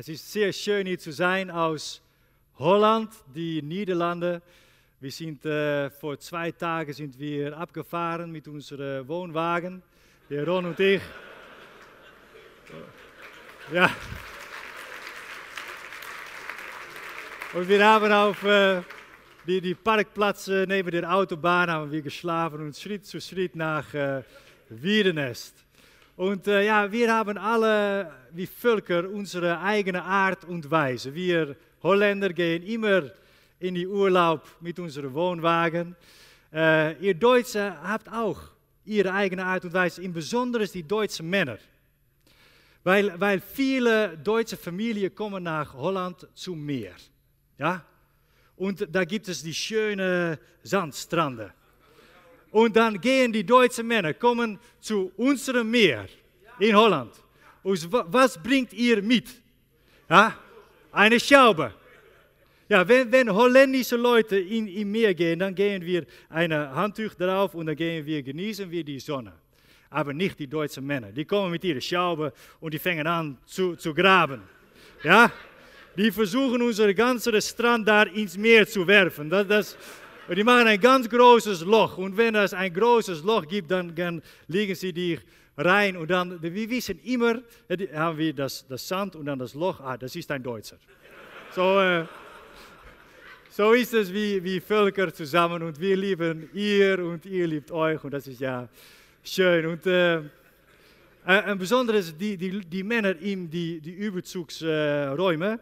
Es ist sehr schön hier zu sein aus Holland, die Niederlande. Wir sind äh, vor zwei Tagen sind wir abgefahren mit unserem Wohnwagen, der Ron und ich. Ja. Und wir haben auf äh, die, die Parkplatz neben der Autobahn haben wir geschlafen und Schritt zu Schritt nach äh, Wiedenest. Und äh, ja, wir haben alle, wie Völker, unsere eigene Art und Weise. Wir Holländer gehen immer in die Urlaub mit unserem Wohnwagen. Äh, ihr Deutsche habt auch ihre eigene Art und Weise, im die deutschen Männer. Weil, weil viele deutsche Familien kommen nach Holland zum Meer. Ja? Und da gibt es die schönen Sandstranden. Und dann gehen die deutschen Männer, kommen zu unserem Meer in Holland. Und was bringt ihr mit? Ja? Eine Schaube. Ja, wenn, wenn holländische Leute in, in Meer gehen, dann gehen wir ein Handtuch drauf und dann gehen wir, genießen wir die Sonne. Aber nicht die deutschen Männer. Die kommen mit ihren Schaube und die fangen an zu, zu graben. Ja? Die versuchen unsere ganze Strand da ins Meer zu werfen. Das, das, die machen ein ganz großes Loch. Und wenn es ein großes Loch gibt, dann, dann legen sie die rein. Und dann, wir wissen immer, haben wir das, das Sand und dann das Loch. Ah, das ist ein Deutscher. So, äh, so ist es wie, wie Völker zusammen. Und wir lieben ihr und ihr liebt euch. Und das ist ja schön. Und äh, ein besonderes, die, die, die Männer in die, die Überzugsräume.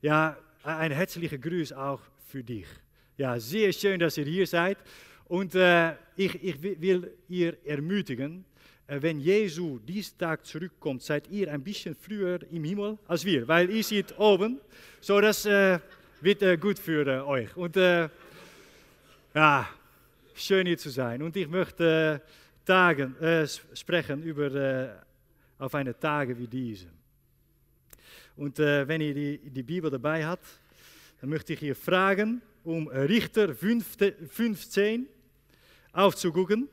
ja, ein herzlicher Gruß auch für dich. Ja, sehr schön, dass ihr hier seid. Und äh, ich, ich will ihr ermutigen, äh, wenn Jesu diesen Tag zurückkommt, seid ihr ein bisschen früher im Himmel als wir, weil ihr seid oben. So, das äh, wird gut für euch. Und äh, ja, schön hier zu sein. Und ich möchte Tagen, sprechen über auf eine Tage wie diese. Und wenn ihr die, die Bibel dabei habt, dann möchte ich hier fragen, um Richter 15 aufzugucken.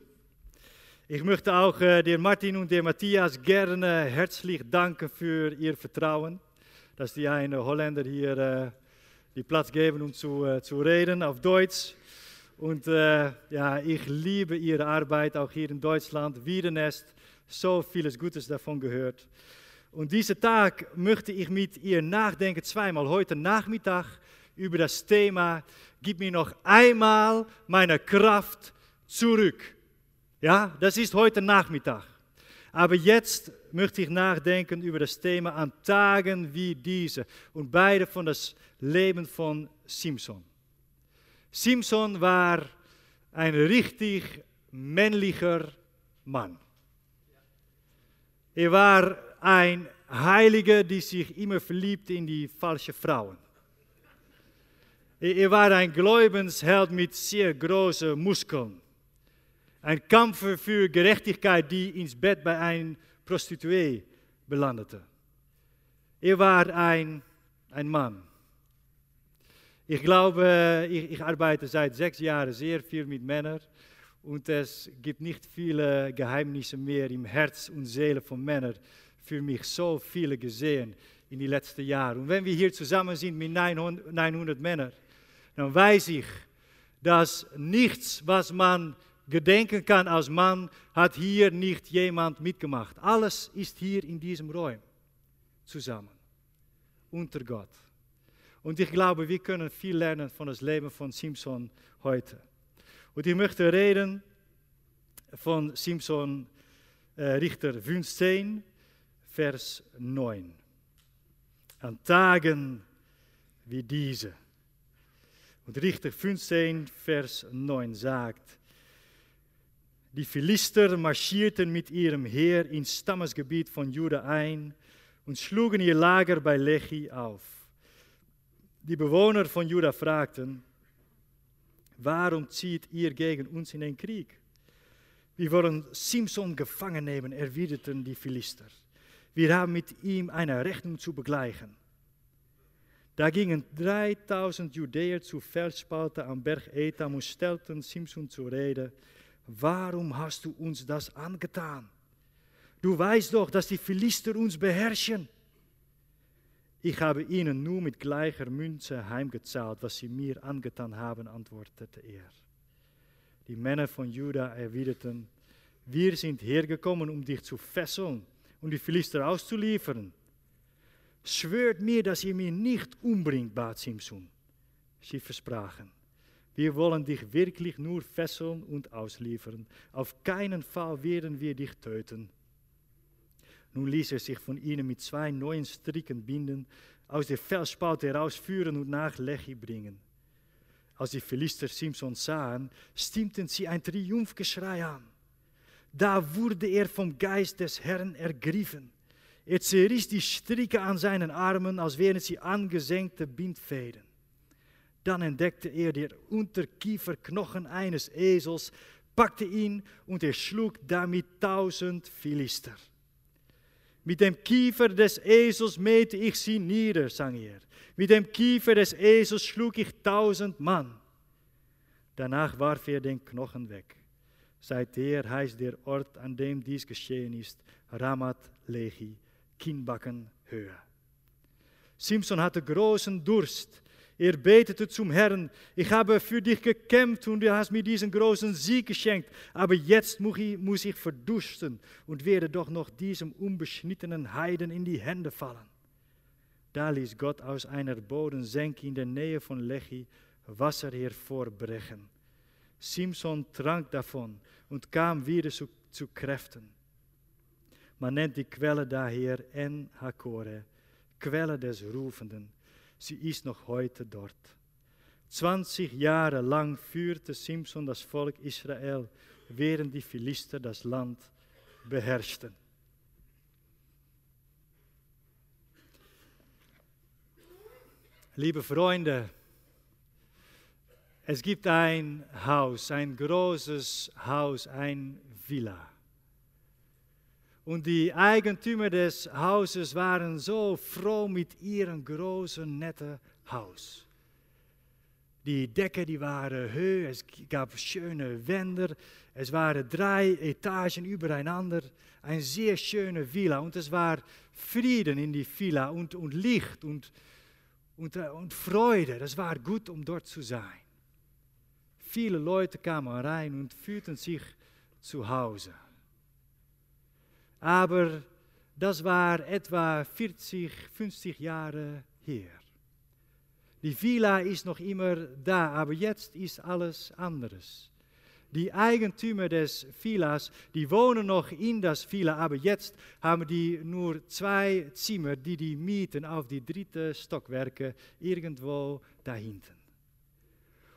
Ich möchte auch äh, der Martin und der Matthias gerne herzlich danken für ihr Vertrauen, dass die einen Holländer hier äh, die Platz geben, um zu, zu reden auf Deutsch. Und äh, ja, ich liebe ihre Arbeit, auch hier in Deutschland, Wiedenest, so vieles Gutes davon gehört. Und diesen Tag möchte ich mit ihr nachdenken, zweimal heute Nachmittag, über das Thema, gib mir noch einmal meine Kraft zurück. Ja, das ist heute Nachmittag. Aber jetzt möchte ich nachdenken über das Thema an Tagen wie diese und beide von das Leben von Simson. Simson war ein richtig männlicher Mann. Er war ein Heiliger, die sich immer verliebt in die falsche Frauen. Er war ein Glaubensheld mit sehr großen Muskeln. Ein Kampf für Gerechtigkeit, die ins Bett bei einer Prostituee belandete. Er war ein, ein Mann. Ich glaube, ich, ich arbeite seit sechs Jahren sehr viel mit Männern und es gibt nicht viele Geheimnisse mehr im Herz und Seele von Männern. Für mich so viele gesehen in die letzten Jahren. Und wenn wir hier zusammen sind mit 900, 900 Männern, dann weiß ich, dass nichts, was man gedenken kann als Mann, hat hier nicht jemand mitgemacht. Alles ist hier in diesem Raum zusammen, unter Gott. Und ich glaube, wir können viel lernen von das Leben von Simson heute. Und ich möchte reden von Simson äh, Richter 15, Vers 9. An Tagen wie diese. Und Richter 15, Vers 9 sagt, die Philister marschierten mit ihrem Heer ins Stammesgebiet von Juda ein und schlugen ihr Lager bei Lechi auf. Die Bewohner von Juda fragten, warum zieht ihr gegen uns in den Krieg? Wir wollen Simson gefangen nehmen, erwiderten die Philister. Wir haben mit ihm eine Rechnung zu begleichen. Da gingen 3000 Judäer zu Feldspalte am Berg Etam und stellten Simson zur Rede. Warum hast du uns das angetan? Du weißt doch, dass die Philister uns beherrschen. Ich habe ihnen nur mit gleicher Münze heimgezahlt, was sie mir angetan haben, antwortete er. Die Männer von Juda erwiderten, wir sind hergekommen, um dich zu fesseln und die Philister auszuliefern. Schwört mir, dass ihr mich nicht umbringt, bat Simson. Sie versprachen, wir wollen dich wirklich nur fesseln und ausliefern. Auf keinen Fall werden wir dich töten. Nun ließ er sich von ihnen mit zwei neuen Stricken binden, aus der Felsspalte herausführen und nach Lechi bringen. Als die Philister Simson sahen, stimmten sie ein Triumphgeschrei an. Da wurde er vom Geist des Herrn ergriffen. Er zerriss die Stricke an seinen Armen, als wären sie angesenkte Bindfäden. Dann entdeckte er den Unterkieferknochen eines Esels, packte ihn und er schlug damit tausend Philister. Mit dem Kiefer des Esels mähte ich sie nieder, sang er. Mit dem Kiefer des Esels schlug ich tausend Mann. Danach warf er den Knochen weg. Seither heißt der Ort, an dem dies geschehen ist, Ramat Lehi, Kinnbacken Höhe. Simson hatte großen Durst. Er betete zum Herrn, ich habe für dich gekämpft und du hast mir diesen großen Sieg geschenkt, aber jetzt muss ich, verdursten und werde doch noch diesem unbeschnittenen Heiden in die Hände fallen. Da ließ Gott aus einer Bodensenke in der Nähe von Lechi Wasser hervorbrechen. Simson trank davon und kam wieder zu Kräften. Man nennt die Quelle daher En Hakore, Quelle des Rufenden. Sie ist noch heute dort. 20 Jahre lang führte Simson das Volk Israel, während die Philister das Land beherrschten. Liebe Freunde, es gibt ein Haus, ein großes Haus, ein Villa. Und die Eigentümer des Hauses waren so froh mit ihrem großen, netten Haus. Die Decken die waren hoch, es gab schöne Wände, es waren drei Etagen übereinander, ein sehr schöne Villa und es war Frieden in die Villa und, und Licht und, und, Freude. Das war gut, um dort zu sein. Viele Leute kamen rein und fühlten sich zu Hause. Aber das war etwa 40, 50 Jahre her. Die Villa ist noch immer da, aber jetzt ist alles anders. Die Eigentümer des Villas, die wohnen noch in das Villa, aber jetzt haben die nur zwei Zimmer, die die mieten auf die dritte Stockwerke irgendwo dahinten.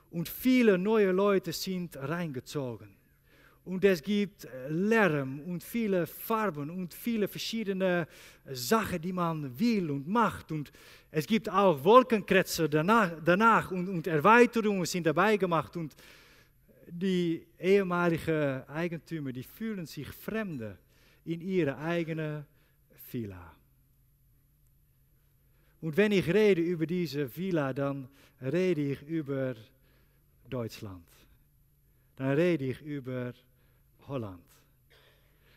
Und viele neue Leute sind reingezogen. Und es gibt Lärm und viele Farben und viele verschiedene Sachen, die man will und macht. Und es gibt auch Wolkenkretzer danach, danach und, und Erweiterungen sind dabei gemacht. Und die ehemaligen Eigentümer, die fühlen sich Fremde in ihre eigene Villa. Und wenn ich rede über diese Villa, dann rede ich über Deutschland. Dann rede ich über Holland.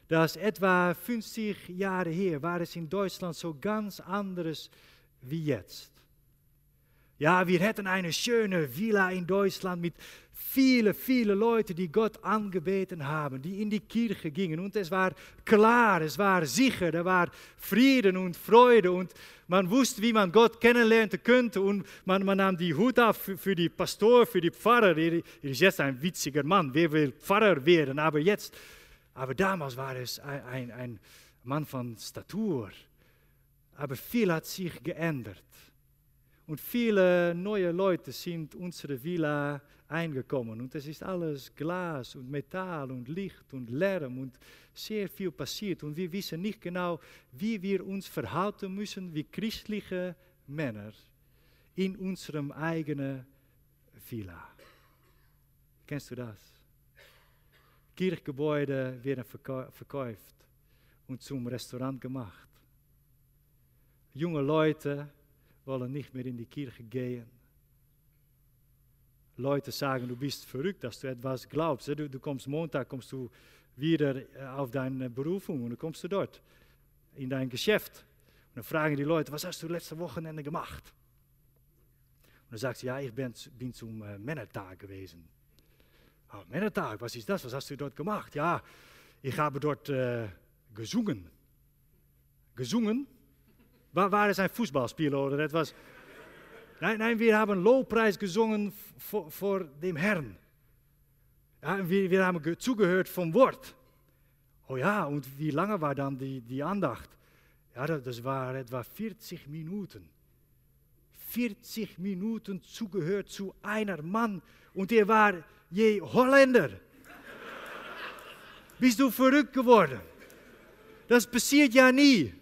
Das etwa 50 Jahre her war es in Deutschland so ganz anders wie jetzt. Ja, wir hätten eine schöne Villa in Deutschland mit viele, viele Leute, die Gott angebeten haben, die in die Kirche gingen. Und es war klar, es war sicher, da war Frieden und Freude und man wusste, wie man Gott kennenlernen könnte. Und man, man nahm die Hut auf für, für die Pastor, für die Pfarrer. Er, ist jetzt ein witziger Mann, wer will Pfarrer werden? Aber jetzt, aber damals war es ein, ein, ein Mann von Statur. Aber viel hat sich geändert. Und viele neue Leute sind unsere Villa eingekommen. Und es ist alles Glas und Metall und Licht und Lärm und sehr viel passiert. Und wir wissen nicht genau, wie wir uns verhalten müssen wie christliche Männer in unserem eigenen Villa. Kennst du das? Kirchgebäude werden verkauft und zum Restaurant gemacht. Junge Leute wollen nicht mehr in die Kirche gehen. Leute sagen, du bist verrückt, dass du etwas glaubst. Du, kommst Montag, kommst du wieder äh, auf deine Berufung und dann kommst du dort in dein Geschäft. Und dann fragen die Leute, was hast du letzte Wochenende gemacht? Und dann sagt sie, ja, ich bin, bin zum äh, Männertag gewesen. Oh, Männertag, was ist das? Was hast du dort gemacht? Ja, ich habe dort äh, gesungen. Gesungen? War, war es ein Fußballspieler oder etwas? Nein, nein, wir haben Lobpreis gesungen vor, vor dem Herrn. Ja, wir, wir haben zugehört vom Wort. Oh ja, und wie lange war dann die, die Andacht? Ja, das, das war etwa 40 Minuten. 40 Minuten zugehört zu einer Mann und er war je Holländer. Bist du verrückt geworden? Das passiert ja nie.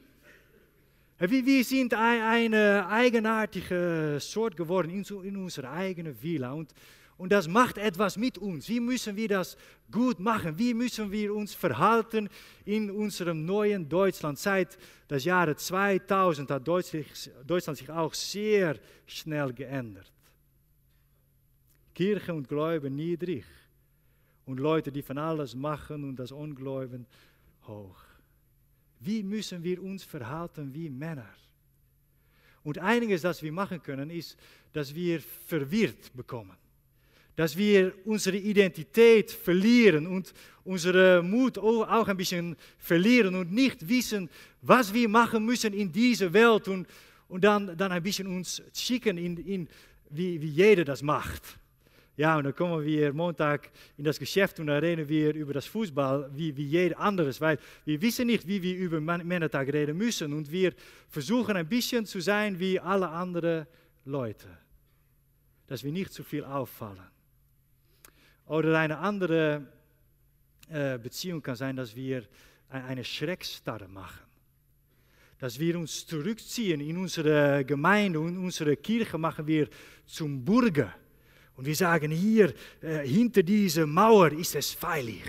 Wir sind eine eigenartige Soort geworden in unserer eigenen Villa. Und, und das macht etwas mit uns. Wie müssen wir das gut machen? Wie müssen wir uns verhalten in unserem neuen Deutschland? Seit das Jahr 2000 hat Deutschland sich auch sehr schnell geändert. Kirche und Glaube niedrig und Leute, die von alles machen und das Ungläuben hoch. Wie müssen wir uns verhalten wie Männer? Und einiges, das wir machen können, ist, dass wir verwirrt bekommen. Dass wir unsere Identität verlieren und unsere Mut auch ein bisschen verlieren und nicht wissen, was wir machen müssen in dieser Welt und, und dann, dann ein bisschen uns schicken, in, in, wie, wie jeder das macht. Ja, und dann kommen wir Montag in das Geschäft und dann reden wir über das Fußball wie, wie jeder anderes, weil wir wissen nicht, wie wir über Männertag reden müssen und wir versuchen ein bisschen zu sein wie alle anderen Leute, dass wir nicht zu viel auffallen. Oder eine andere äh, Beziehung kann sein, dass wir eine Schreckstarre machen. Dass wir uns zurückziehen in unsere Gemeinde und unsere Kirche machen wir zum Burger und wir sagen, hier äh, hinter dieser Mauer ist es feilig.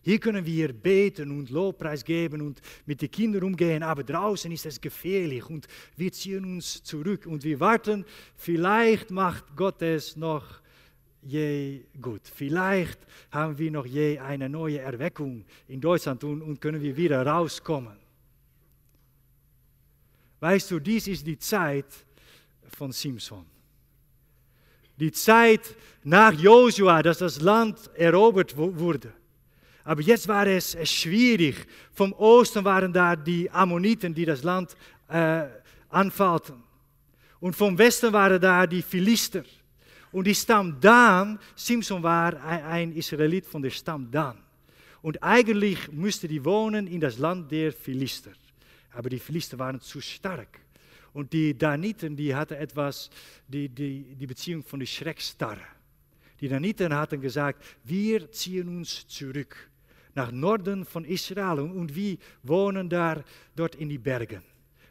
Hier können wir beten und Lobpreis geben und mit den Kindern umgehen, aber draußen ist es gefährlich und wir ziehen uns zurück und wir warten, vielleicht macht Gott es noch je gut. Vielleicht haben wir noch je eine neue Erweckung in Deutschland und, und können wir wieder rauskommen. Weißt du, dies ist die Zeit von Simson die Zeit nach Josua, dass das Land erobert wurde. Aber jetzt war es schwierig. Vom Osten waren da die Ammoniten, die das Land äh, anfallten. Und vom Westen waren da die Philister. Und die Stamm Dan, Simson war ein Israelit von der Stamm Dan. Und eigentlich müsste die wohnen in das Land der Philister. Aber die Philister waren zu stark. Und die Daniten, die hatten etwas, die, die, die Beziehung von der Schreckstarre. Die Daniten hatten gesagt, wir ziehen uns zurück nach Norden von Israel und wir wohnen da, dort in die Bergen.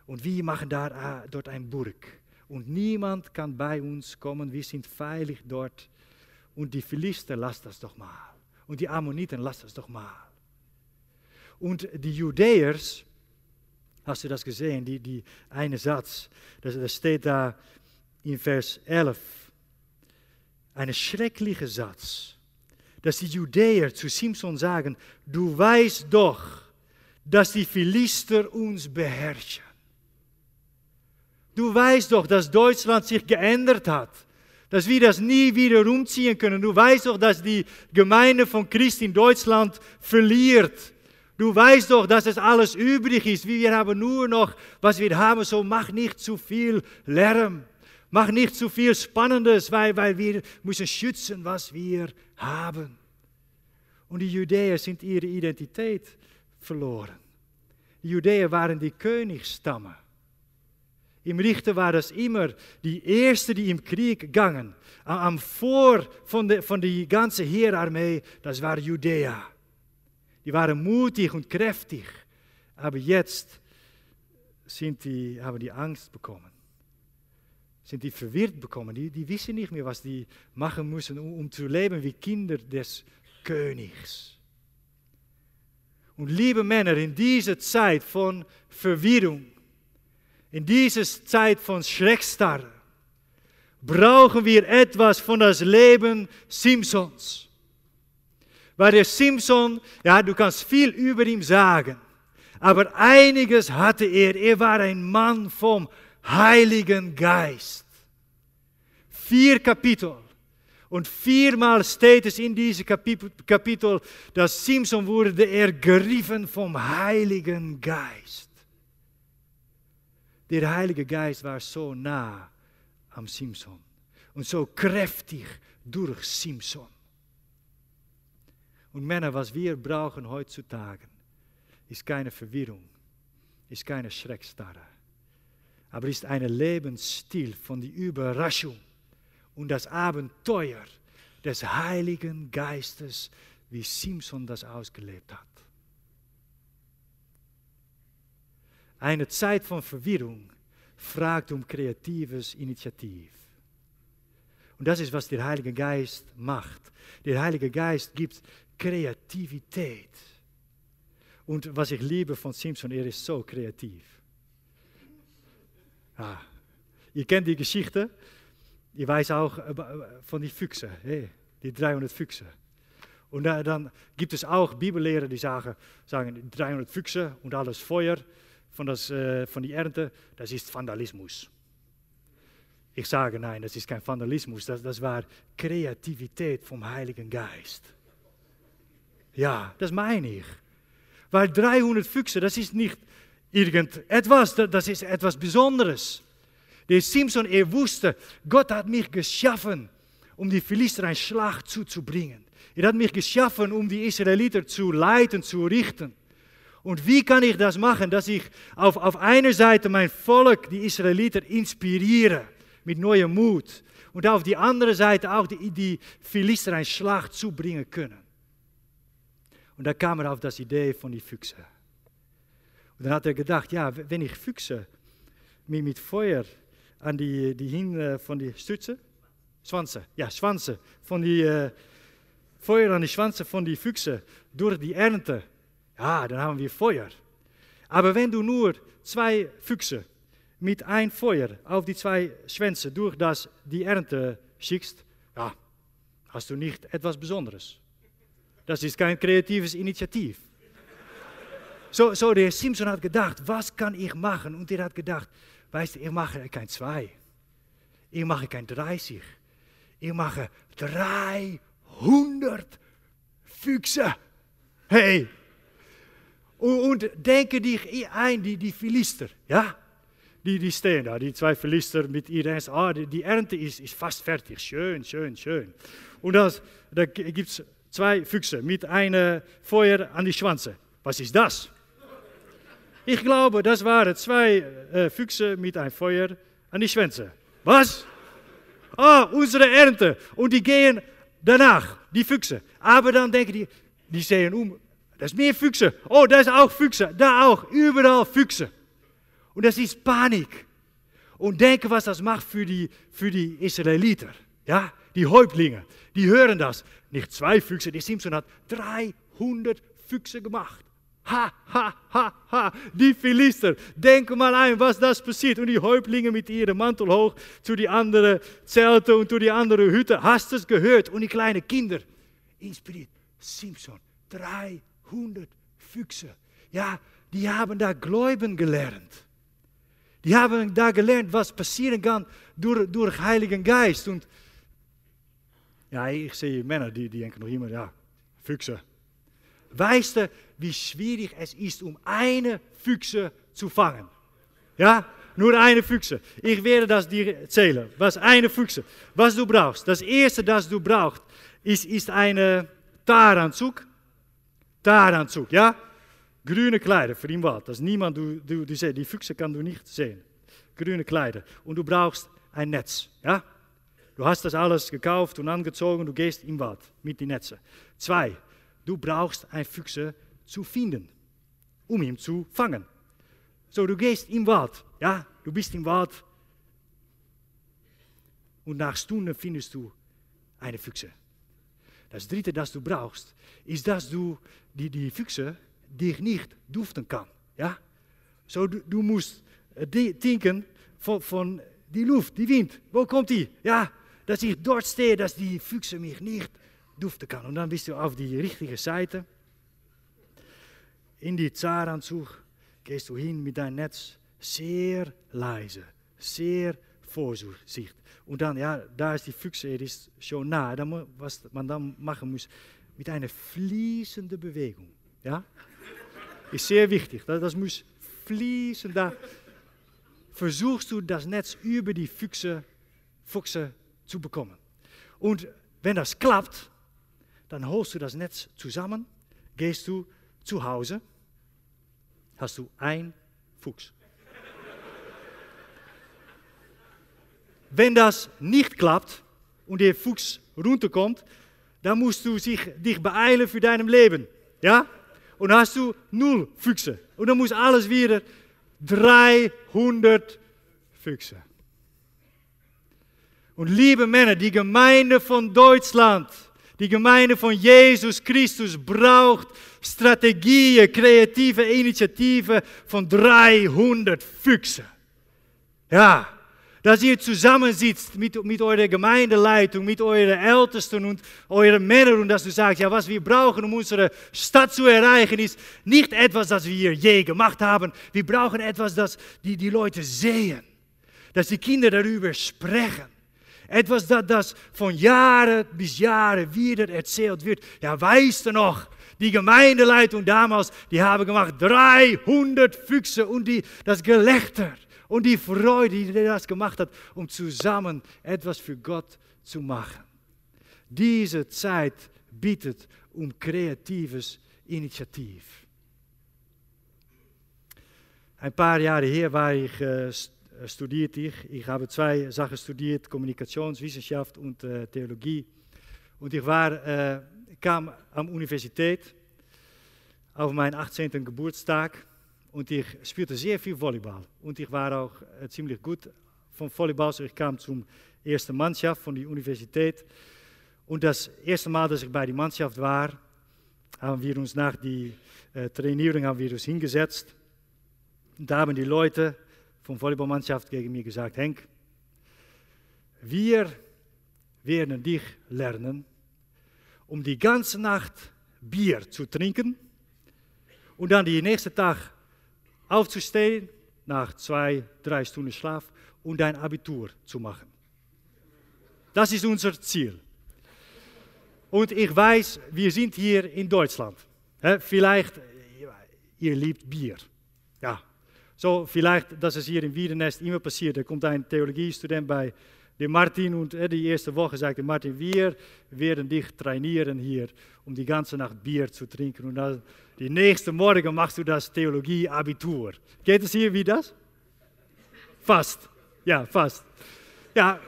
Und wir machen da, äh, dort ein Burg. Und niemand kann bei uns kommen, wir sind veilig dort. Und die Philister, lasst das doch mal. Und die Ammoniten, lasst das doch mal. Und die Judäers, Hast du das gesehen? Die, die eine Satz, das, das steht da in Vers 11. Ein schrecklicher Satz, dass die Judäer zu Simson sagen, du weißt doch, dass die Philister uns beherrschen. Du weißt doch, dass Deutschland sich geändert hat, dass wir das nie wieder umziehen können. Du weißt doch, dass die Gemeinde von Christ in Deutschland verliert Du weißt doch, dass es alles übrig ist. Wir haben nur noch, was wir haben, so mach nicht zu viel Lärm. Mach nicht zu viel Spannendes, weil, weil wir müssen schützen, was wir haben. Und die Judäer sind ihre Identität verloren. Die Judäer waren die Königsstammen. Im Richter war das immer die Erste, die im Krieg gingen. Am Vor von der, von der ganzen Heerarmee, das war Judäa. Die waren mutig und kräftig. Aber jetzt sind die, haben die Angst bekommen. Sind die verwirrt bekommen. Die, die wissen nicht mehr, was die machen müssen, um, um zu leben wie Kinder des Königs. Und liebe Männer, in dieser Zeit von Verwirrung, in dieser Zeit von Schreckstarre, brauchen wir etwas von das Leben Simpsons. Weil der Simpson, ja, du kannst viel über ihn sagen. Aber einiges hatte er. Er war ein Mann vom Heiligen Geist. Vier Kapitel. Und viermal steht es in diesem Kapitel, dass Simson wurde ergriffen vom Heiligen Geist. Der Heilige Geist war so nah am Simson und so kräftig durch Simson. Und Männer, was wir brauchen heutzutage, ist keine Verwirrung, ist keine Schreckstarre, aber ist ein Lebensstil von der Überraschung und das Abenteuer des Heiligen Geistes, wie Simson das ausgelebt hat. Eine Zeit von Verwirrung fragt um kreatives Initiativ. Und das ist, was der Heilige Geist macht. Der Heilige Geist gibt Kreativität. Und was ich liebe von Simpson, er ist so kreativ. Ah, ihr kennt die Geschichte. Weiß auch äh, von die Füchse, hey, die 300 Füchse. Und dann gibt es auch Bibellehrer, die sagen, sagen 300 Füchse und alles Feuer von, das, äh, von die Ernte, das ist Vandalismus. Ich sage nein, das ist kein Vandalismus, das, das war Kreativität vom Heiligen Geist. Ja, das meine ich. Weil 300 Füchse, das ist nicht irgendetwas, das ist etwas Besonderes. Der Simpson, er wusste, Gott hat mich geschaffen, um die Philister ein Schlacht zuzubringen. Er hat mich geschaffen, um die Israeliter zu leiten, zu richten. Und wie kann ich das machen, dass ich auf, auf einer Seite mein Volk, die Israeliter, inspiriere mit neuem Mut und auf die andere Seite auch die, die Philister Schlacht zubringen können. Und da kam er auf das Idee von die Füchse. Und dann hat er gedacht, ja, wenn ich Füchse mit, mit Feuer an die, die hin äh, von die Stütze, Schwanze, ja, Schwanze, von die äh, Feuer an die Schwanze von die Füchse durch die Ernte, ja, dann haben wir Feuer. Aber wenn du nur zwei Füchse mit ein Feuer auf die zwei Schwänze durch das die Ernte schickst, ja, hast du nicht etwas Besonderes. Das ist kein kreatives Initiativ. So, so der Simpson hat gedacht, was kann ich machen? Und er hat gedacht, weißt du, ich mache kein zwei, ich mache kein 30, ich mache 300 Füchse. Hey! Und, denke dich ein, die, die Philister, ja? Die, die stehen da, die zwei Philister mit ihren, ah, die, Ernte ist, ist fast fertig, schön, schön, schön. Und das, da gibt zwei Füchse mit einem Feuer an die Schwanze. Was ist das? Ich glaube, das waren zwei äh, Füchse mit einem Feuer an die Schwänze. Was? Ah, unsere Ernte. Und die gehen danach, die Füchse. Aber dann denken die, die sehen um, das ist mehr Füchse. Oh, da ist auch Füchse. Da auch, überall Füchse. Und das ist Panik. Und denken, was das macht für die, die Israeliter. Ja, die Häuptlinge, die hören das. Nicht zwei Füchse, die Simpson hat 300 Füchse gemacht. Ha, ha, ha, ha. Die Philister, denk mal ein, was das passiert. Und die Häuptlinge mit ihrem Mantel hoch zu die anderen Zelten und zu die anderen Hütten. Hast es gehört? Und die kleinen Kinder, inspiriert. Simpson, 300 Füchse. Ja, die haben da Gläuben gelernt. Die haben da gelernt, was passieren kann durch, durch Heiligen Geist. Und ja, ich sehe Männer, die, die denken noch immer, ja, Füchse. Weißt du, wie schwierig es ist, um eine Füchse zu fangen? Ja, nur eine Füchse. Ich werde das dir erzählen. Was eine Füchse. Was du brauchst. Das erste, das du brauchst, ist, ist eine Taranzug. Taranzug, ja? Grüne Kleider für den Wald. Das niemand, du, du, du, die Füchse kann du nicht sehen. Grüne Kleider. Und du brauchst ein Netz, ja? Du hast das alles gekauft und angezogen, du gehst im Wald mit den Netzen. Zwei, du brauchst ein Füchse zu finden, um ihn zu fangen. So, du gehst im Wald, ja, du bist im Wald und nach Stunden findest du eine Füchse. Das dritte, das du brauchst, ist, dass du die, die Füchse dich nicht duften kann. Ja? So, du, du musst äh, denken von, von die Luft, die Wind. Wo kommt die? Ja, dass ich dort stehe, dass die Füchse mich nicht duften kann. Und dann bist du auf die richtige Seite. In die Zaranzug gehst du hin mit deinem Netz sehr leise, sehr vorsichtig. Und dann, ja, da ist die Füchse, die ist schon nah. Dann, was man dann machen muss, mit einer fließenden Bewegung. Ja? Ist sehr wichtig. Das, das muss fließen. Da versuchst du das Netz über die Füchse, Füchse zu bekommen. Und wenn das klappt, dann holst du das Netz zusammen, gehst du zu Hause, hast du ein Fuchs. Wenn das nicht klappt und der Fuchs runterkommt, dann musst du sich, dich beeilen für dein Leben. Ja? Und hast du null Füchse. Und dann muss alles wieder 300 Füchse. Und liebe Männer, die Gemeinde von Deutschland, die Gemeinde von Jesus Christus braucht Strategien, kreative Initiatieven von 300 Füchse. Ja, dass ihr zusammensitzt mit, mit eurer Gemeindeleitung, mit euren Ältesten und euren Männern und dass du sagst, ja, was wir brauchen, um unsere Stadt zu erreichen, ist nicht etwas, das wir je gemacht haben. Wir brauchen etwas, das die, die Leute sehen, dass die Kinder darüber sprechen. Etwas, das, das von Jahren bis Jahren wieder erzählt wird. Ja, weißt du noch, die Gemeindeleitung damals, die haben gemacht 300 Füchse und die, das Gelächter und die Freude, die das gemacht hat, um zusammen etwas für Gott zu machen. Diese Zeit bietet um kreatives Initiativ. Ein paar Jahre her war ich, studierte ich. Ich habe zwei Sachen studiert, Kommunikationswissenschaft und äh, Theologie. Und ich war, äh, kam an Universität auf meinen 18. Geburtstag und ich spielte sehr viel Volleyball. Und ich war auch äh, ziemlich gut von Volleyball, so ich kam zum ersten Mannschaft von der Universität. Und das erste Mal, dass ich bei der Mannschaft war, haben wir uns nach der äh, Trainierung haben wir uns hingesetzt. Da die Leute von Volleyballmannschaft gegen mir gesagt, Henk, wir werden dich lernen, um die ganze Nacht Bier zu trinken und dann die nächste Tag aufzustehen nach zwei, drei Stunden Schlaf und ein Abitur zu machen. Das ist unser Ziel. Und ich weiß, wir sind hier in Deutschland. Vielleicht, ihr liebt Bier. So vielleicht, dass es hier in Wiedenest immer passiert. Da kommt ein Theologiestudent bei de Martin und die erste Woche sagte Martin, wir werden dich trainieren hier, um die ganze Nacht Bier zu trinken. Und dann die nächste Morgen machst du das Theologie-Abitur. Geht es hier wie das? Fast. Ja, fast. Ja,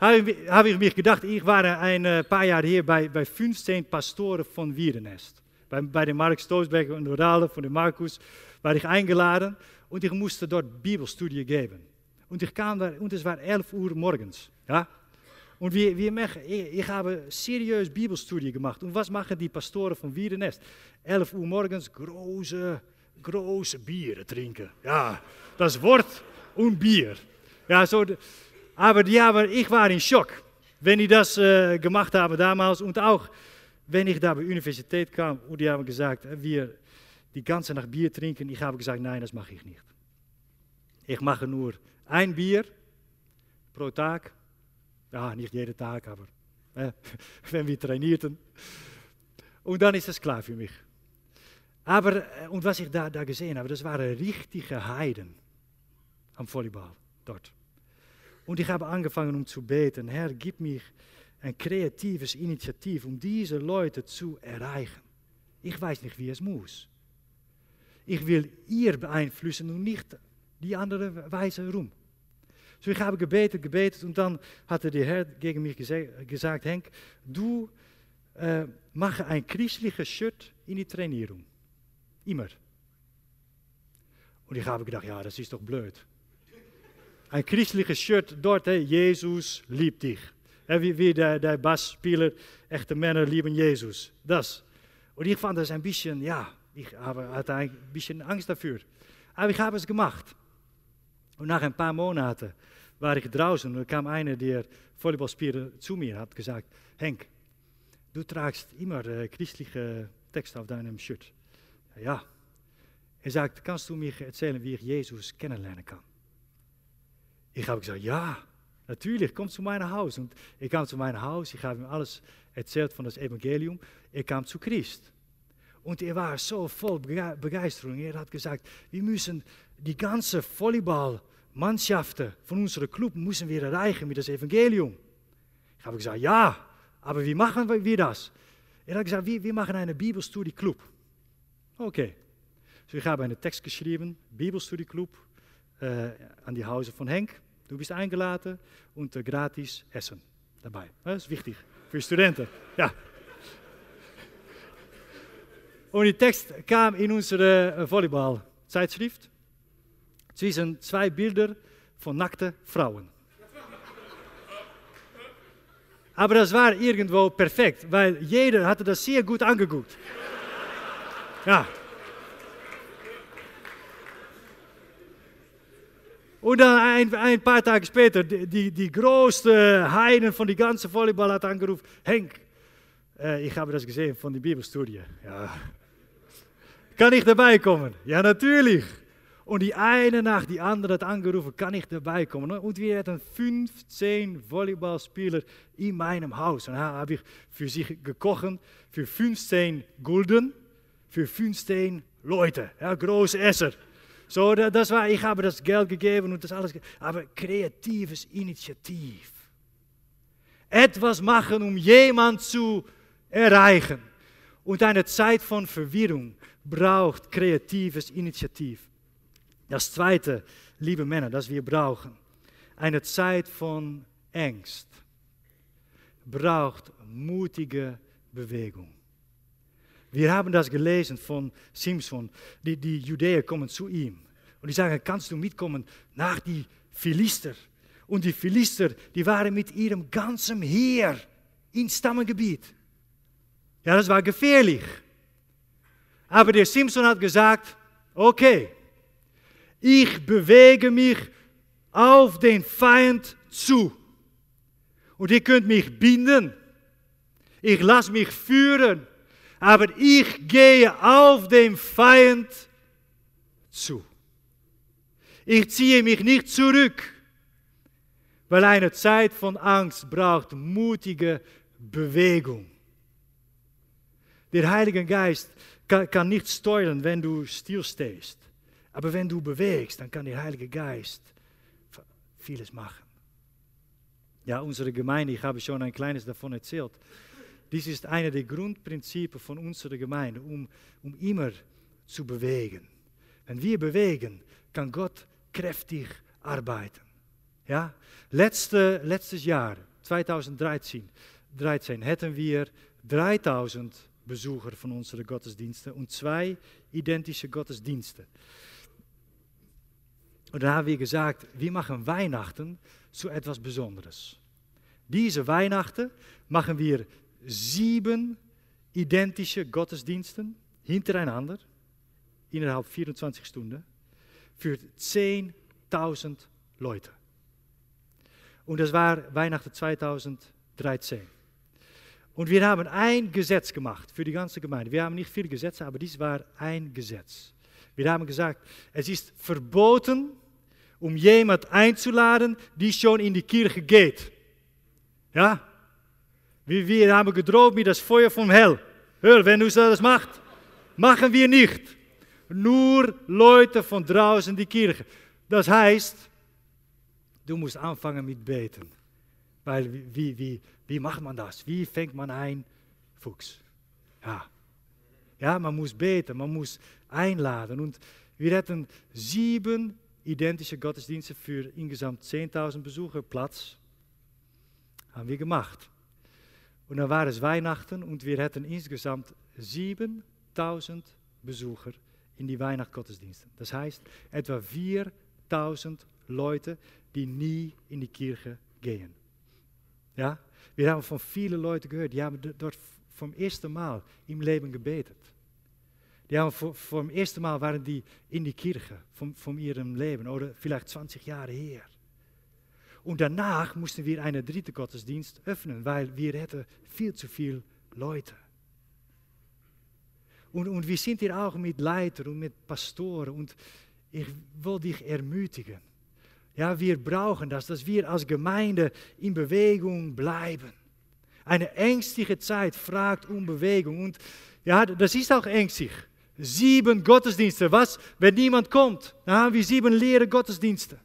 habe ich, mir gedacht, ich war ein äh, paar Jahre hier bei, bei 15 Pastoren von Wiedenest. Bei, bei dem Mark Stoosbeck und Rale von dem Markus war ich eingeladen und ich musste dort Bibelstudie geben. Und ich kam da, und es war 11 Uhr morgens. Ja? Und wir, wir machen, ich, habe seriös Bibelstudie gemacht. Und was machen die Pastoren von Wiedenest? 11 Uhr morgens große, große Bier trinken. Ja, das Wort und Bier. Ja, so, aber die haben, ich war in Schock, wenn die das äh, gemacht haben damals. Und auch, wenn ich da bei Universität kam und die haben gesagt, wir die ganze Nacht Bier trinken. Ich habe gesagt, nein, das mache ich nicht. Ich mache nur ein Bier pro Tag ja, nicht jeden Tag, aber wenn wir trainierten. Und dann ist es klar für mich. Äh, und was ich da, da gesehen habe, das waren richtige Heiden am Volleyball dort. Und ich habe angefangen um zu beten, Herr, gib mir ein kreatives Initiativ, um diese Leute zu erreichen. Ich weiß nicht, wie es muss. Ich will ihr beeinflussen und nicht die andere Weise rum. So ich habe gebetet, gebetet und dann hatte der Herr gegen mich gesagt, Henk, du äh, mache ein christliches Shirt in die Trainierung. Immer. Und ich habe gedacht, ja, das ist doch blöd. Ein christliches Shirt dort, hey, Jesus liebt dich. wie, wie der, der Bassspieler, echte Männer lieben Jesus. Das. Und ich fand das ein bisschen, ja, ich hatte ein bisschen Angst dafür. Aber ich habe es gemacht. Und ein paar Monaten war ich draußen und da kam einer, der Volleyballspieler zu mir, hat gesagt, Henk, du tragst immer äh, christliche Texte auf deinem Shirt. Ja, Er sagt, kannst du mir erzählen, wie ich Jesus kennenlernen kann? Ich habe gesagt, ja, natürlich, komm zu meinem Haus. Und ich kam zu meinem Haus, ich habe alles erzählt von das Evangelium. Er kam zu Christ. Und er war so voll Begeisterung. Er hat gesagt, wir müssen die ganze Volleyballmannschaften von unserem Club müssen wir erreichen mit das Evangelium. Ich habe gesagt, ja, aber wie machen wir das? Er hat gesagt, wir, wir machen eine Bibelstudie-Club. Okay. So ich habe einen Text geschrieben, Bibelstudie-Club, äh, an die Hause von Henk. Du bist eingeladen und äh, gratis Essen dabei. Das ist wichtig für Studenten. Ja. Und die Text kam in unsere äh, Volleyball-Zeitschrift zwischen zwei Bilder von nackten Frauen. Aber das war irgendwo perfekt, weil jeder hatte das sehr gut angeguckt. Ja. Und dann ein, ein, paar Tage später, die, die größte Heiden von die ganze Volleyball hat angerufen, Henk, äh, ich habe das gesehen von der Bibelstudie. Ja. Kann ich dabei kommen? Ja, natürlich. Und die eine nach die andere hat angerufen, kann ich dabei kommen? Und wir hatten 15 Volleyballspieler in meinem Haus. Und da habe ich für gekocht, für 15 Gulden, für 15 Leute. Ja, große Esser. So, das war, ich habe das Geld gegeben und das alles. Aber kreatives Initiativ. Etwas machen, um jemand zu erreichen. Und eine Zeit von Verwirrung braucht kreatives Initiativ. Das zweite, liebe Männer, das wir brauchen, eine Zeit von Angst, braucht mutige Bewegung. Wir haben das gelesen von Simson. Die, die Judäer kommen zu ihm und die sagen, kannst du mitkommen nach die Philister? Und die Philister, die waren mit ihrem ganzen Heer in Stammengebiet. Ja, das war gefährlich. Aber der Simson hat gesagt, okay, ich bewege mich auf den Feind zu. Und ihr könnt mich binden. Ich lasse mich führen. Aber ich gehe auf den Feind zu. Ich ziehe mich nicht zurück, weil eine Zeit von Angst braucht mutige Bewegung. Der Heilige Geist kann, kann nicht steuern, wenn du stillstehst. Aber wenn du bewegst, dann kann der Heilige Geist vieles machen. Ja, unsere Gemeinde, ich habe schon ein kleines davon erzählt. Dies ist eine der Grundprinzipien von unserer Gemeinde, um, um immer zu bewegen. Wenn wir bewegen, kann Gott kräftig arbeiten. Ja? Letzte, letztes Jahr, 2013, 13, hätten wir 3000 Besucher von unseren Gottesdiensten und zwei identische Gottesdienste. Und da haben wir gesagt, wir machen Weihnachten zu etwas Besonderes. Diese Weihnachten machen wir sieben identische Gottesdiensten hintereinander, innerhalb 24 Stunden, für 10.000 Leute. Und das war Weihnachten 2013. Und wir haben ein Gesetz gemacht für die ganze Gemeinde. Wir haben nicht viele Gesetze, aber dies war ein Gesetz. Wir haben gesagt, es ist verboten, um jemand einzuladen, die schon in die Kirche geht. Ja? Wir, wir haben gedroht mit das Feuer vom Hell. Hör, wenn du das machst, machen wir nicht. Nur Leute von draußen die Kirche. Das heißt, du musst anfangen mit beten. Weil wie, wie, wie macht man das? Wie fängt man ein Fuchs? Ja. Ja, man muss beten, man muss einladen. Und wir hatten sieben identische Gottesdienste für insgesamt 10.000 Besucher Platz. Haben wir gemacht. Und dann war es Weihnachten und wir hatten insgesamt 7000 Besucher in die Weihnachtsgottesdiensten. Das heißt, etwa 4000 Leute, die nie in die Kirche gehen. Ja? Wir haben von vielen Leuten gehört, die haben dort vom ersten Mal im Leben gebetet. Die haben vom ersten Mal waren die in die Kirche von, von ihrem Leben oder vielleicht 20 Jahre her. Und danach mussten wir einen dritten Gottesdienst öffnen, weil wir hätten viel zu viele Leute. Und, und wir sind hier auch mit Leitern und mit Pastoren und ich will dich ermutigen. Ja, wir brauchen das, dass wir als Gemeinde in Bewegung bleiben. Eine ängstliche Zeit fragt um Bewegung. Und ja, das ist auch ängstlich. Sieben Gottesdienste. Was, wenn niemand kommt? Dann haben wir sieben leere Gottesdienste.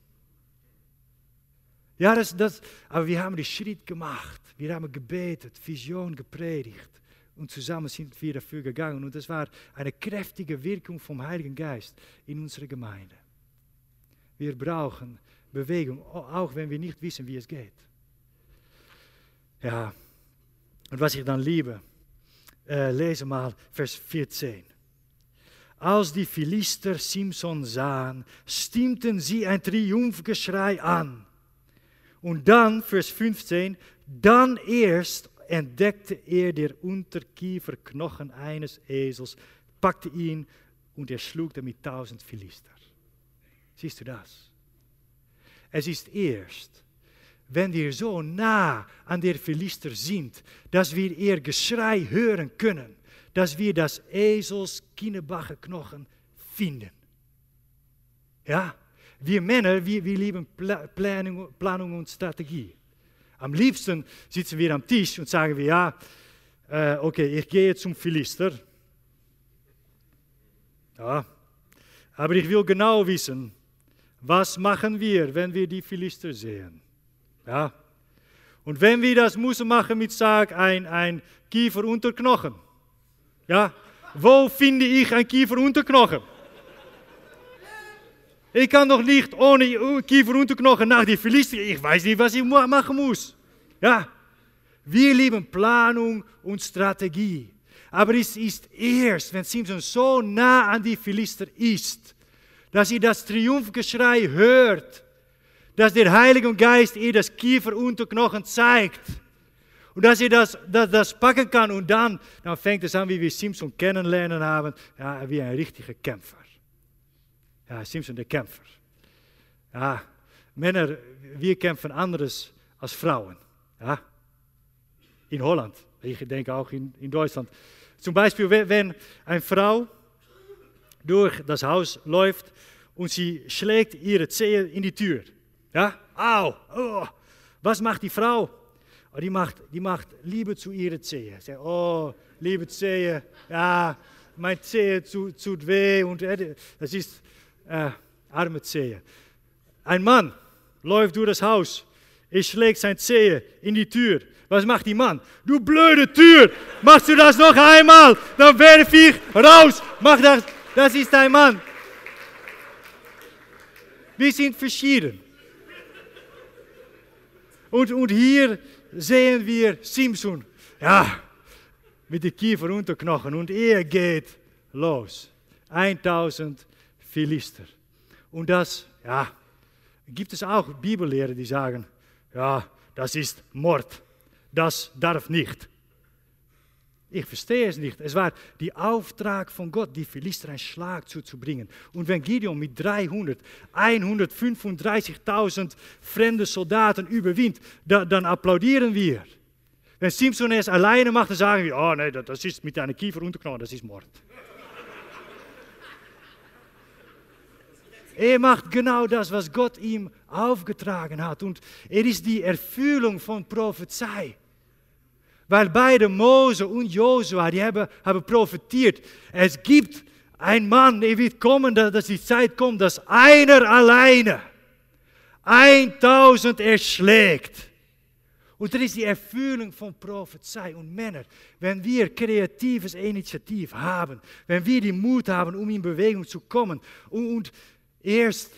Ja, das, das, aber wir haben den Schritt gemacht. Wir haben gebetet, Vision gepredigt. Und zusammen sind wir dafür gegangen. Und das war eine kräftige Wirkung vom Heiligen Geist in unserer Gemeinde. Wir brauchen Bewegung, auch wenn wir nicht wissen, wie es geht. Ja, und was ich dann liebe, äh, lese mal Vers 14. Als die Philister Simson sahen, stimmten sie ein Triumphgeschrei an. Und dann, Vers 15, dann erst entdeckte er der Unterkieferknochen eines Esels, packte ihn und er schlug damit tausend Philister. Siehst du das? Es ist erst, wenn wir so nah an der Philister sind, dass wir ihr Geschrei hören können, dass wir das Esels Knochen finden. Ja, wir Männer, wir, wir lieben Planung, Planung und Strategie. Am liebsten sitzen wir am Tisch und sagen wir, ja, äh, okay, ich gehe zum Philister. Ja, aber ich will genau wissen, was machen wir, wenn wir die Philister sehen? Ja. Und wenn wir das müssen machen mit, sag, ein, ein Kiefer. Ja, wo finde ich ein Kiefer unter Knochen? Ich kann doch nicht ohne Kiefer unter nach die Philister. Ich weiß nicht, was ich machen muss. Ja, wir lieben Planung und Strategie. Aber es ist erst, wenn Simpson so nah an die Philister ist, dass ihr das Triumphgeschrei hört, dass der Heilige Geist ihr das Kiefer unter Knochen zeigt. Und dass ihr das, das, das packen kann und dann, dann fängt es an, wie wir Simpson kennenlernen haben, ja, wie ein richtiger Kämpfer. Ja, Simpson der Kämpfer. Ja, Männer, wir kämpfen anders als Frauen. Ja. In Holland, ich denke auch in, in Deutschland. Zum Beispiel, wenn eine Frau durch das Haus läuft und sie schlägt ihre Zehe in die Tür. Ja, au, oh. was macht die Frau? Oh, die, macht, die macht Liebe zu ihrer Zehe. Oh, liebe Zehe, ja, mein Zehe tut, tut weh und äh, das ist äh, arme Zehe. Ein Mann läuft durch das Haus, er schlägt sein Zehe in die Tür. Was macht die Mann? Du blöde Tür, machst du das noch einmal, dann werf ich raus. Mach das, das ist dein Mann. Wir sind verschieden. Und, und hier sehen wir Simpson, ja, mit den Kiefer unterknochen und er geht los. 1000 Philister. Und das, ja, gibt es auch Bibellehrer, die sagen, ja, das ist Mord, das darf nicht. Ich verstehe es nicht. Es war die Auftrag von Gott, die Philister einen Schlag zuzubringen. Und wenn Gideon mit 300, 135.000 fremde Soldaten überwinnt, da, dann applaudieren wir. Wenn Simpson es alleine macht, dann sagen wir, oh nee, das ist mit einer Kiefer unterknochen, das ist Mord. Er macht genau das, was Gott ihm aufgetragen hat. Und er ist die Erfüllung von Prophezei. Weil beide Mose und Josua, die haben, haben profitiert. Es gibt ein Mann, er wird kommen, dass die Zeit kommt, dass einer alleine 1000 erschlägt. Und das ist die Erfüllung von Prophezei. Und Männer, wenn wir kreatives Initiativ haben, wenn wir die Mut haben, um in Bewegung zu kommen und, und Erst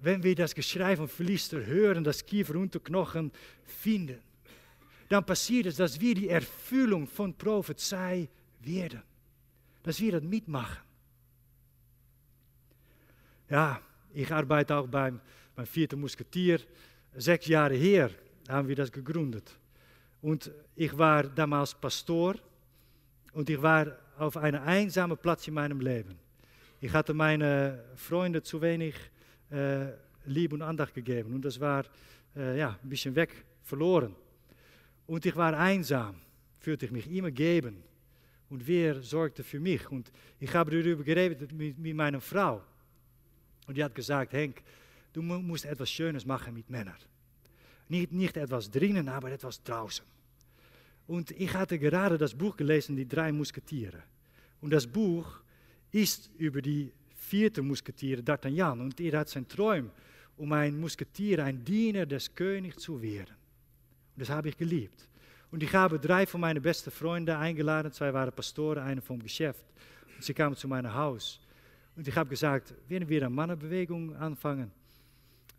wenn wir das Geschrei von Philister hören, das Kiefer unter Knochen finden, dann passiert es, dass wir die Erfüllung von Prophezei werden. Dass wir das mitmachen. Ja, ich arbeite auch beim, beim vierten Musketier. Sechs Jahre her haben wir das gegründet. Und ich war damals Pastor und ich war auf einem einsamen Platz in meinem Leben. Ich hatte meine Freunde zu wenig äh, Liebe und Andacht gegeben und das war äh, ja, ein bisschen weg, verloren. Und ich war einsam, fühlte ich mich immer geben Und wer sorgte für mich? Und ich habe darüber geredet mit, mit meiner Frau. Und die hat gesagt, Henk, du musst etwas Schönes machen mit Männern. Nicht, nicht etwas drinnen, aber etwas draußen. Und ich hatte gerade das Buch gelesen, Die drei Musketiere. Und das Buch ist über die vierte Musketier, D'Artagnan. Und er hat sein Träum, um ein Musketier, ein Diener des Königs zu werden. Und das habe ich geliebt. Und ich habe drei von meinen besten Freunden eingeladen. Zwei waren Pastoren, einer vom Geschäft. Und sie kamen zu meinem Haus. Und ich habe gesagt, werden wir eine Mannenbewegung anfangen?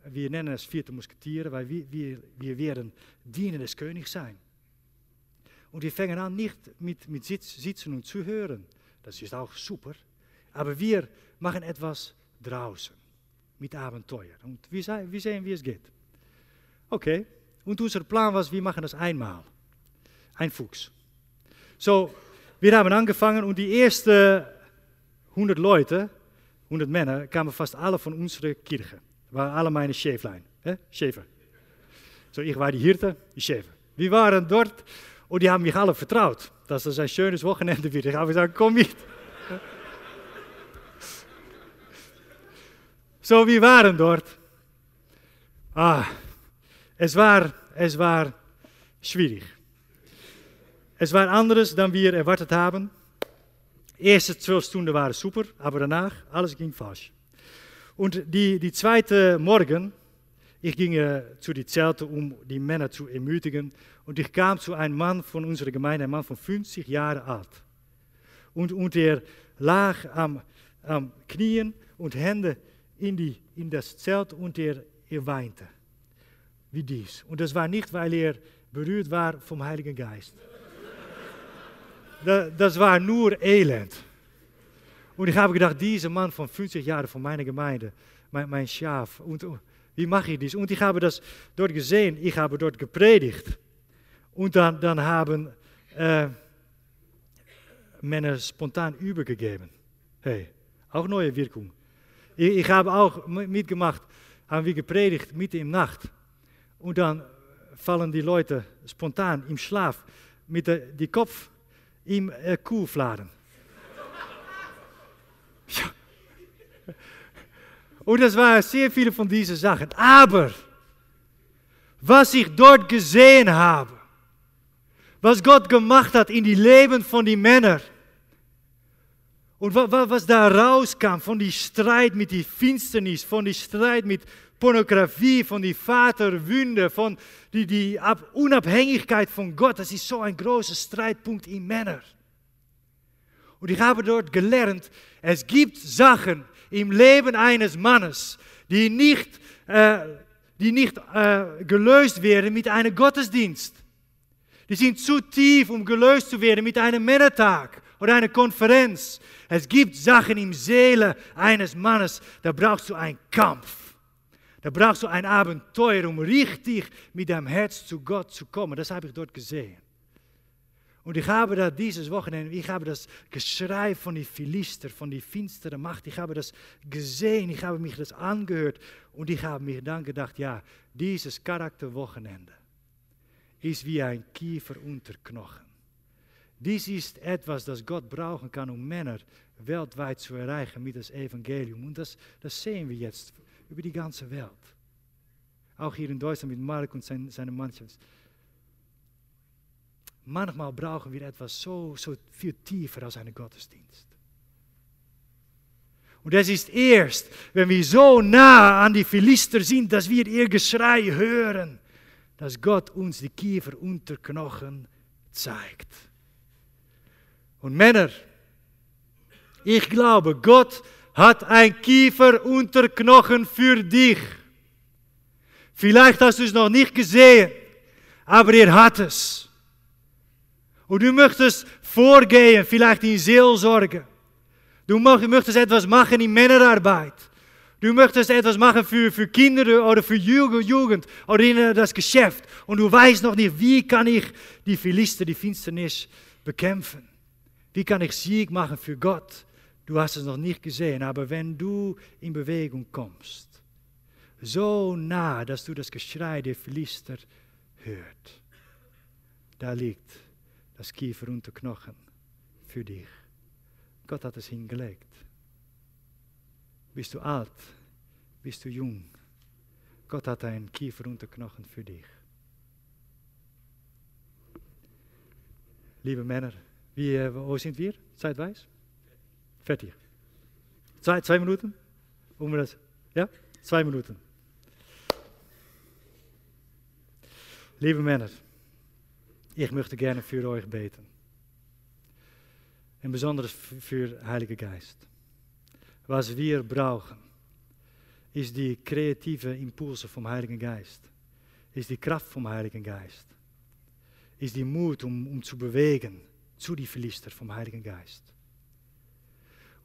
Wir nennen es vierte Musketieren, weil wir, wir, wir werden Diener des Königs sein. Und wir fangen an nicht mit, mit Sitzen und Zuhören. Das ist auch super. Aber wir machen etwas draußen mit Abenteuer. Und wir sehen, wie es geht. Okay. Und unser Plan war, wir machen das einmal. Ein Fuchs. So, wir haben angefangen und die ersten 100 Leute, 100 Männer, kamen fast alle von unserer Kirche. Waren alle meine Schäflein. Eh? Schäfer. So, ich war die Hirte, die Schäfer. Wir waren dort und die haben mich alle vertraut, das ein schönes Wochenende wird. Ich habe gesagt, komm mit. so, wir waren dort. Ah, es war, es war schwierig. Es war anders dan wir erwartet haben. Eerste zwölf Stunden waren super, aber danach alles ging falsch. Und die, die zweite Morgen, ich ging äh, zu die Zelte, um die Männer zu ermutigen. Und ich kam zu einem Mann von unserer Gemeinde, ein Mann von 50 Jahren alt. Und, und er lag am, am Knien und Hände in, die, in das Zelt und er, er weinte. Wie dies. Und das war nicht, weil er berührt war vom Heiligen Geist das war nur Elend. Und ich habe gedacht, dieser Mann von 50 Jahren von meiner Gemeinde, mein, mein Schaf, und wie mache ich das? Und ich habe das dort gesehen, ich habe dort gepredigt. Und dann, dann haben äh, Männer spontan übergegeben. Hey, auch neue Wirkung. Ich, ich habe auch mitgemacht, haben wir gepredigt mitten in Nacht. Und dann fallen die Leute spontan im Schlaf mit de, die Kopf ihm äh, Kuh fladen. Ja. Und das waren sehr viele von diesen Sachen. Aber was ich dort gesehen habe, was Gott gemacht hat in die Leben von die Männern, und was da rauskam von die Streit mit die Finsternis, von die Streit mit Pornografie, von die Vaterwünde, von die, die Unabhängigkeit von Gott, das ist so ein großer Streitpunkt in Männer. Und ich habe dort gelernt, es gibt Sachen im Leben eines Mannes, die nicht, äh, die nicht äh, gelöst werden mit einem Gottesdienst. Die sind zu tief, um gelöst zu werden mit einem Männertag oder einer Konferenz. Es gibt Sachen im Seele eines Mannes, da brauchst du einen Kampf. Da brauchst du ein Abenteuer, um richtig mit deinem Herz zu Gott zu kommen. Das habe ich dort gesehen. Und ich habe da dieses Wochenende, ich habe das Geschrei von die Philister, von die finstere Macht, ich habe das gesehen, ich habe mich das angehört und ich habe mir dann gedacht, ja, dieses Charakterwochenende ist wie ein Kiefer unter Knochen. Dies ist etwas, das Gott brauchen kann, um Männer weltweit zu erreichen mit das Evangelium. Und das, das sehen wir jetzt über die ganze Welt. Auch hier in Deutschland mit Mark und sein, seine Mannschaft. Manchmal brauchen wir etwas so, so viel tiefer als einen Gottesdienst. Und das ist erst, wenn wir so nah an die Philister sind, dass wir ihr Geschrei hören, dass Gott uns die Kiefer unter Knochen zeigt. Und Männer, ich glaube, Gott hat ein Kiefer unter Knochen für dich. Vielleicht hast du es noch nicht gesehen, aber er hat es. Und du möchtest vorgehen, vielleicht in Seelsorge. Du möchtest etwas machen in Männerarbeit. Du möchtest etwas machen für, für Kinder oder für Jugend oder in das Geschäft. Und du weißt noch nicht, wie kann ich die Philister, die Finsternis bekämpfen. Wie kann ich Sieg machen für Gott? Du hast es noch nicht gesehen, aber wenn du in Bewegung kommst, so nah, dass du das Geschrei der Philister hört, da liegt das Kiefer unter Knochen für dich. Gott hat es hingelegt. Bist du alt? Bist du jung? Gott hat einen Kiefer unterknochen für dich. Liebe Männer, wie, äh, wo sind wir zeitweise? Fertig. Zwei, zwei Minuten? Um das, ja? Zwei Minuten. Liebe Männer, ich möchte gerne für euch beten. En besonders für Heilige Geist. Was wir brauchen, ist die kreative Impulse vom Heiligen Geist. Ist die Kraft vom Heiligen Geist. Ist die Mut, um, um zu bewegen zu die Philister vom Heiligen Geist.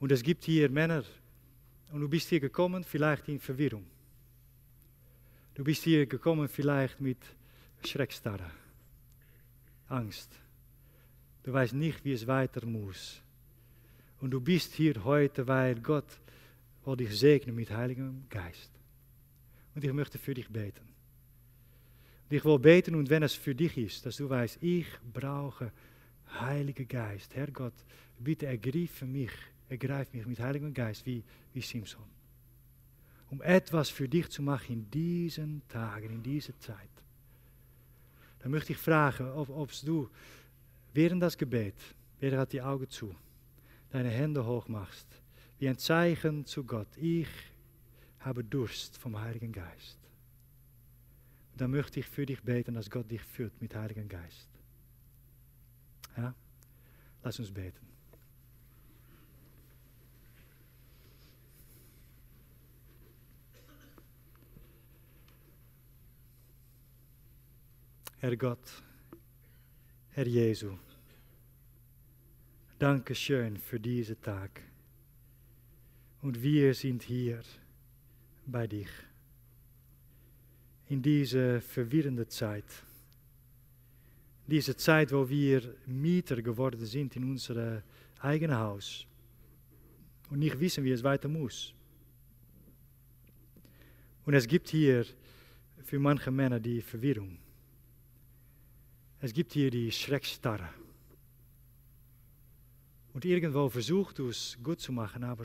Und es gibt hier Männer, und du bist hier gekommen vielleicht in Verwirrung. Du bist hier gekommen vielleicht mit Schreckstarre, Angst. Du weißt nicht, wie es weiter muss. Und du bist hier heute, weil Gott will dich segnen mit Heiligem Geist. Und ich möchte für dich beten. Und ich will beten und wenn es für dich ist, dass du weißt, ich brauche Heilige Geist. Herr Gott, bitte ergreife mich, ergreif mich mit Heiligem Geist wie, wie Simson. Um etwas für dich zu machen in diesen Tagen, in dieser Zeit. Dann möchte ich fragen, ob, ob du während das Gebet, während hat die Augen zu, deine Hände hoch machst, wie ein Zeichen zu Gott. Ich habe Durst vom Heiligen Geist. dann möchte ich für dich beten, dass Gott dich führt mit Heiligen Geist. Ja? Lass uns beten. Herr Gott, Herr Jesu, danke schön für diesen Tag. Und wir sind hier bei dich. In diese verwirrende Zeit. Diese Zeit, wo wir Mieter geworden sind in unser eigenes Haus. Und nicht wissen, wie es weiter muss. Und es gibt hier für manche Männer die Verwirrung. Es gibt hier die Schreckstarre. Und irgendwo versucht du es gut zu machen, aber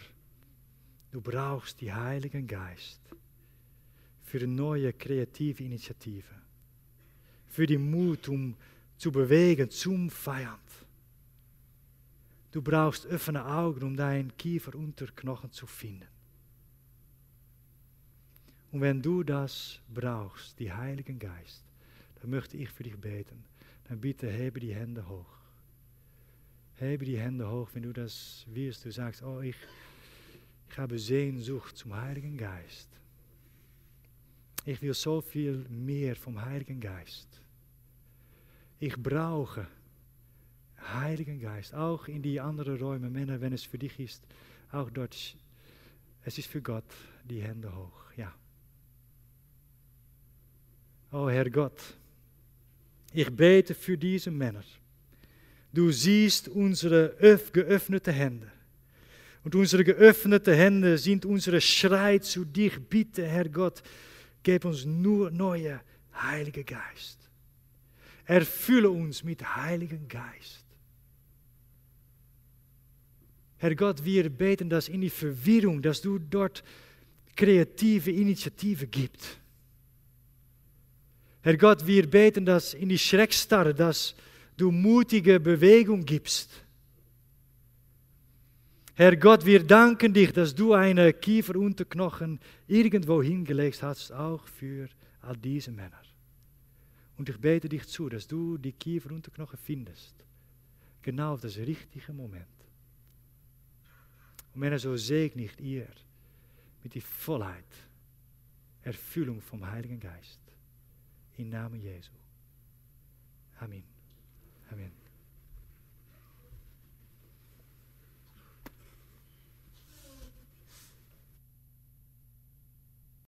du brauchst die Heiligen Geist für neue kreative Initiative. Für die Mut, um zu bewegen zum Feind. Du brauchst offene Augen, um deinen Kiefer unter Knochen zu finden. Und wenn du das brauchst, die Heiligen Geist, dann möchte ich für dich beten. Dann bitte hebe die Hände hoch. Hebe die Hände hoch, wenn du das willst. Du sagst, oh, ich, ich habe Sehnsucht zum Heiligen Geist. Ich will so viel mehr vom Heiligen Geist. Ich brauche Heiligen Geist, auch in die anderen Räume, Männer, wenn es für dich ist, auch dort. Es ist für Gott die Hände hoch, ja. Oh Herr Gott, ich bete für diese Männer. Du siehst unsere geöffnete Hände. Und unsere geöffnete Hände sind unsere Schrei zu dich. Bitte, Herr Gott, gib uns nur neue Heilige Geist. Erfülle uns mit Heiligen Geist. Herr Gott, wir beten, dass in die Verwirrung, dass du dort kreative Initiatieven gibst. Herr Gott, wir beten, dass in die Schreckstarre, dass du mutige Bewegung gibst. Herr Gott, wir danken dich, dass du eine Kieferunterknochen irgendwo hingelegt hast, auch für all diese Männer. Und ich bete dich zu, dass du die Kieferunterknochen findest. Genau auf das richtige Moment. Und Männer, so segne ich ihr mit die Vollheit, Erfüllung vom Heiligen Geist. In Namen Jesu. Amen. Amen.